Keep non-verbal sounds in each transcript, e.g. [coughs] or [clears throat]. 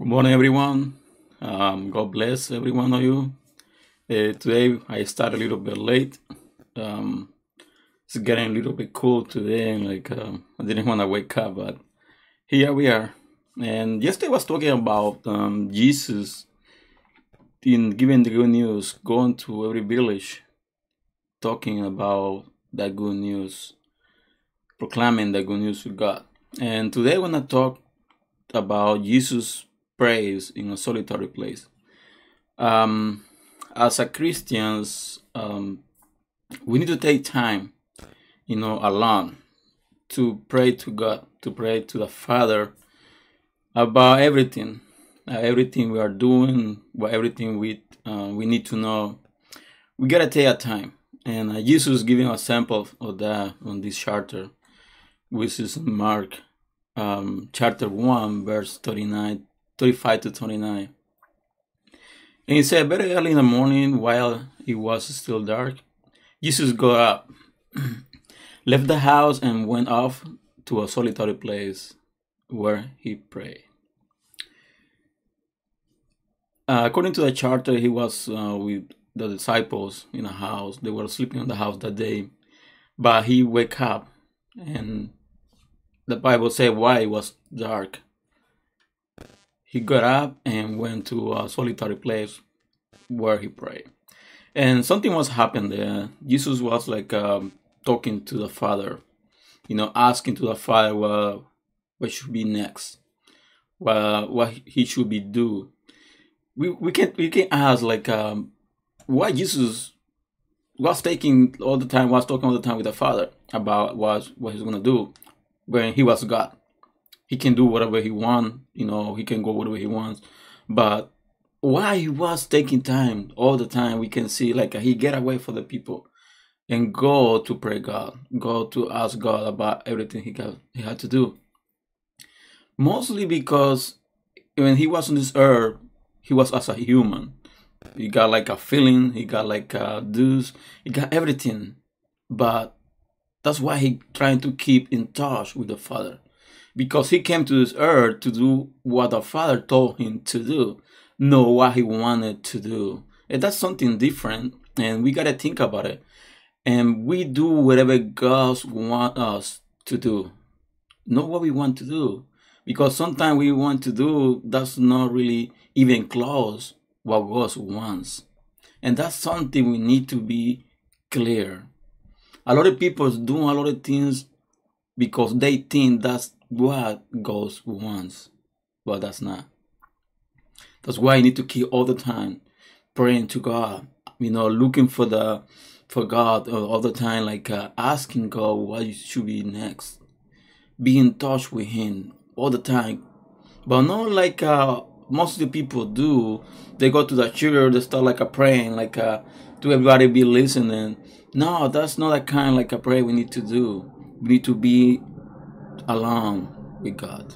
Good morning, everyone. Um, God bless every one of you. Uh, today I start a little bit late. Um, it's getting a little bit cool today, and like um, I didn't want to wake up, but here we are. And yesterday I was talking about um, Jesus in giving the good news, going to every village, talking about that good news, proclaiming the good news to God. And today I want to talk about Jesus prays in a solitary place. Um, as a Christians, um, we need to take time, you know, alone to pray to God, to pray to the Father about everything, uh, everything we are doing, what everything we uh, we need to know. We gotta take a time, and uh, Jesus giving a sample of that on this charter, which is Mark um, chapter 1, verse 39 35 to 29. And he said, Very early in the morning, while it was still dark, Jesus got up, [clears throat] left the house, and went off to a solitary place where he prayed. Uh, according to the charter, he was uh, with the disciples in a house. They were sleeping in the house that day, but he wake up, and the Bible said why it was dark he got up and went to a solitary place where he prayed. And something was happening there. Jesus was like um, talking to the Father, you know, asking to the Father what, what should be next, what, what he should be do. We, we can we can ask like um, why Jesus was taking all the time was talking all the time with the Father about what what he's gonna do when he was God he can do whatever he wants, you know, he can go whatever he wants. But why he was taking time all the time, we can see like he get away from the people and go to pray God, go to ask God about everything he got he had to do. Mostly because when he was on this earth, he was as a human. He got like a feeling, he got like a dues, he got everything. But that's why he trying to keep in touch with the Father because he came to this earth to do what the Father told him to do, not what he wanted to do. And that's something different, and we gotta think about it. And we do whatever God wants us to do, not what we want to do. Because sometimes we want to do that's not really even close what God wants. And that's something we need to be clear. A lot of people doing a lot of things because they think that's what God wants, but that's not. That's why you need to keep all the time praying to God. You know, looking for the for God all the time, like uh, asking God what should be next. Be in touch with Him all the time, but not like uh, most of the people do. They go to the church, they start like a praying, like uh, to everybody be listening. No, that's not the kind like a prayer we need to do. We need to be along with God.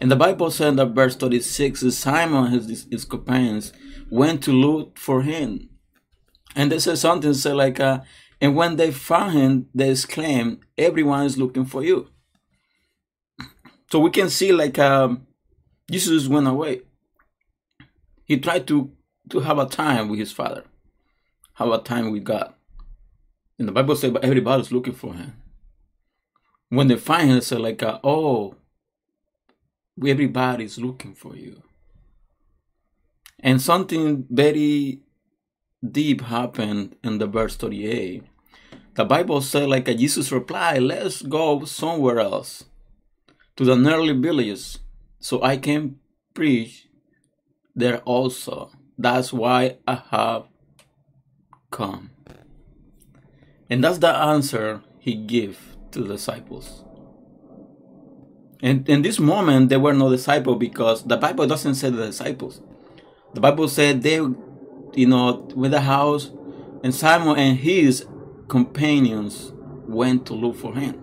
And the Bible said that verse 36 Simon and his, his companions went to look for him. And they said something said like, uh, and when they found him, they exclaimed, Everyone is looking for you. [clears throat] So we can see like um, Jesus went away. He tried to, to have a time with his father, have a time with God. And the Bible said, but everybody's looking for him when they find say like, uh, "Oh, everybody's looking for you," and something very deep happened in the verse thirty-eight. The Bible said like uh, Jesus replied, "Let's go somewhere else, to the nearly villages, so I can preach there also. That's why I have come." And that's the answer he gave to the disciples. And in this moment, there were no disciples because the Bible doesn't say the disciples. The Bible said they, you know, with the house, and Simon and his companions went to look for him.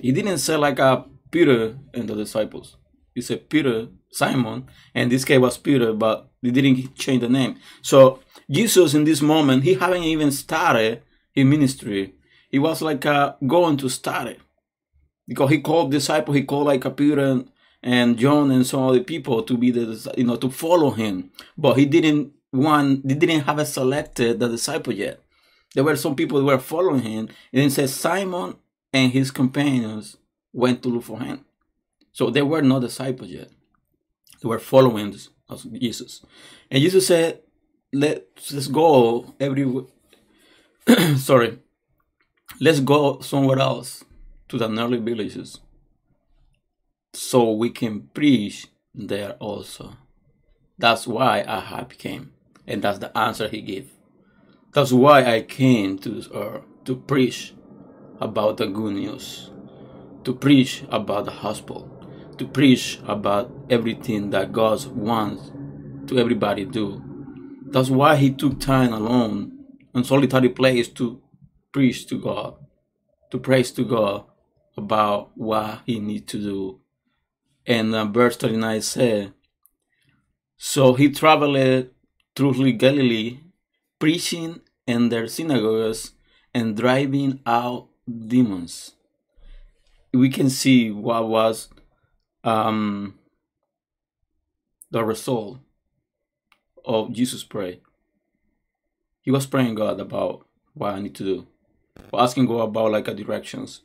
He didn't say like a uh, Peter and the disciples. He said Peter, Simon, and this guy was Peter, but they didn't change the name. So Jesus, in this moment, he haven't even started his ministry he was like uh, going to start it because he called disciple he called like a peter and, and John and some other people to be the you know to follow him, but he didn't want they didn't have a selected the disciple yet. There were some people who were following him, and it says Simon and his companions went to look for him. So they were not disciples yet. They were following Jesus. And Jesus said, Let's, let's go every [coughs] sorry. Let's go somewhere else to the nearby villages so we can preach there also. That's why I have came. And that's the answer he gave. That's why I came to this earth to preach about the good news, to preach about the gospel, to preach about everything that God wants to everybody do. That's why he took time alone in solitary place to preach to God, to praise to God about what he needs to do. And uh, verse 39 said, So he traveled through Galilee, preaching in their synagogues and driving out demons. We can see what was um, the result of Jesus' prayer. He was praying God about what I need to do, asking God about like a directions,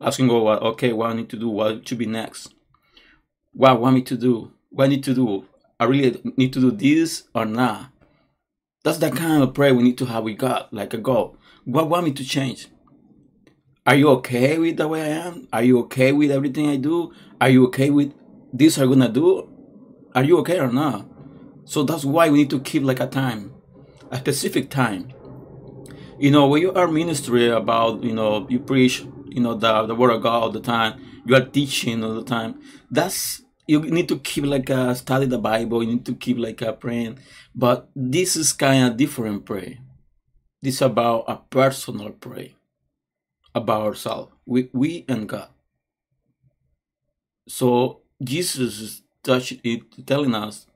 asking God what okay what I need to do, what should be next, what I want me to do, what I need to do. I really need to do this or not. That's the kind of prayer we need to have with God, like a God. What want me to change? Are you okay with the way I am? Are you okay with everything I do? Are you okay with this I'm gonna do? Are you okay or not? So that's why we need to keep like a time, a specific time. You know, when you are ministry about, you know, you preach, you know, the, the word of God all the time, you are teaching all the time. That's you need to keep like a study the Bible, you need to keep like a praying. But this is kind of different prayer. This is about a personal prayer about ourselves, we, we and God. So Jesus is touching it, telling us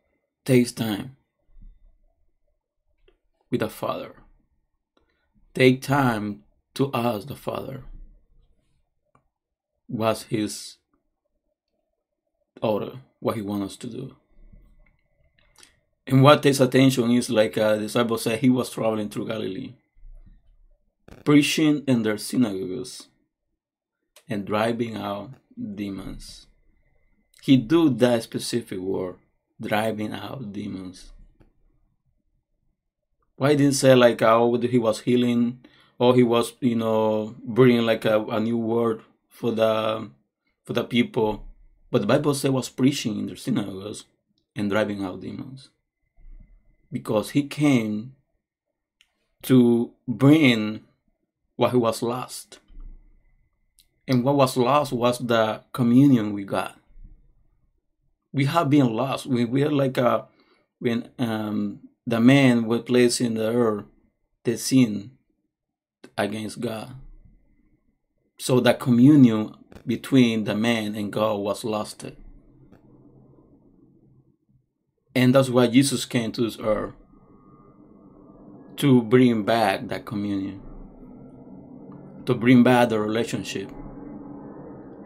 takes time with the Father. Take time to ask the Father what's His order, what He wants us to do. And what takes attention is like uh, the disciple said, he was traveling through Galilee preaching in their synagogues and driving out demons. He do that specific work, driving out demons. Why didn't say like oh he was healing or he was you know bringing like a, a new word for the for the people, but the Bible said was preaching in their synagogues and driving out demons because he came to bring what he was lost. And what was lost was the communion we got. We have been lost. We were like a, when um, the man was placed in the earth, the sin against God. So the communion between the man and God was lost. And that's why Jesus came to this earth to bring back that communion to bring back the relationship,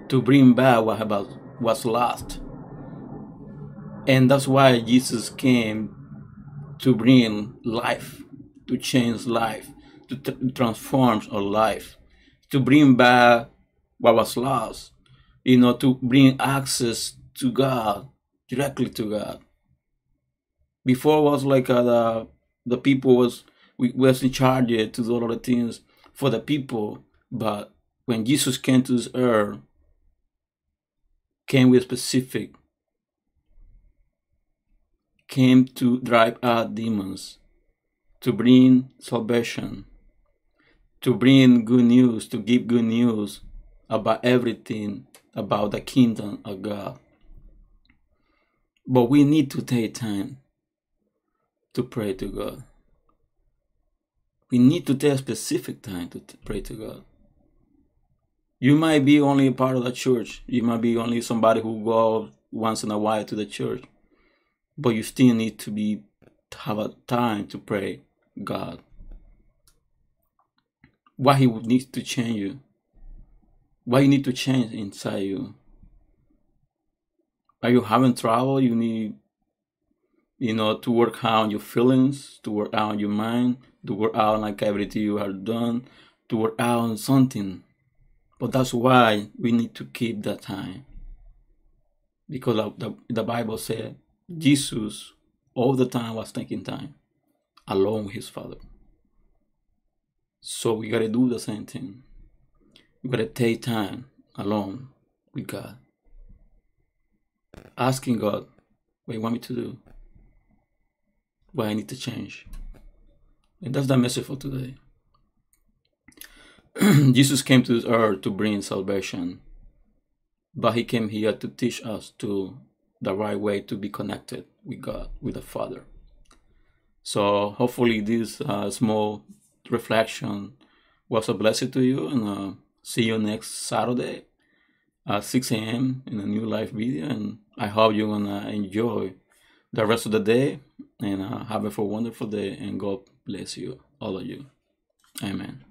to bring back what was lost. And that's why Jesus came to bring life, to change life, to t- transform our life, to bring back what was lost, you know, to bring access to God, directly to God. Before was like uh, the the people was we was in charge to do all the things for the people, but when Jesus came to this earth, came with specific, came to drive out demons, to bring salvation, to bring good news, to give good news about everything about the kingdom of God. But we need to take time to pray to God. We need to take a specific time to pray to God. You might be only a part of the church. You might be only somebody who go once in a while to the church, but you still need to be to have a time to pray God. What He needs to change you. What you need to change inside you. are you having trouble? You need, you know, to work out your feelings, to work out your mind, to work out like everything you have done, to work out on something. But that's why we need to keep that time. Because the, the Bible said Jesus all the time was taking time alone with his father. So we gotta do the same thing. We gotta take time alone with God. Asking God, what you want me to do? What I need to change. And that's the message for today. [clears throat] Jesus came to this earth to bring salvation, but he came here to teach us to the right way to be connected with God, with the Father. So hopefully this uh, small reflection was a blessing to you, and uh, see you next Saturday at 6 a.m. in a new live video. And I hope you're gonna enjoy the rest of the day and uh, have a wonderful day. And God bless you, all of you. Amen.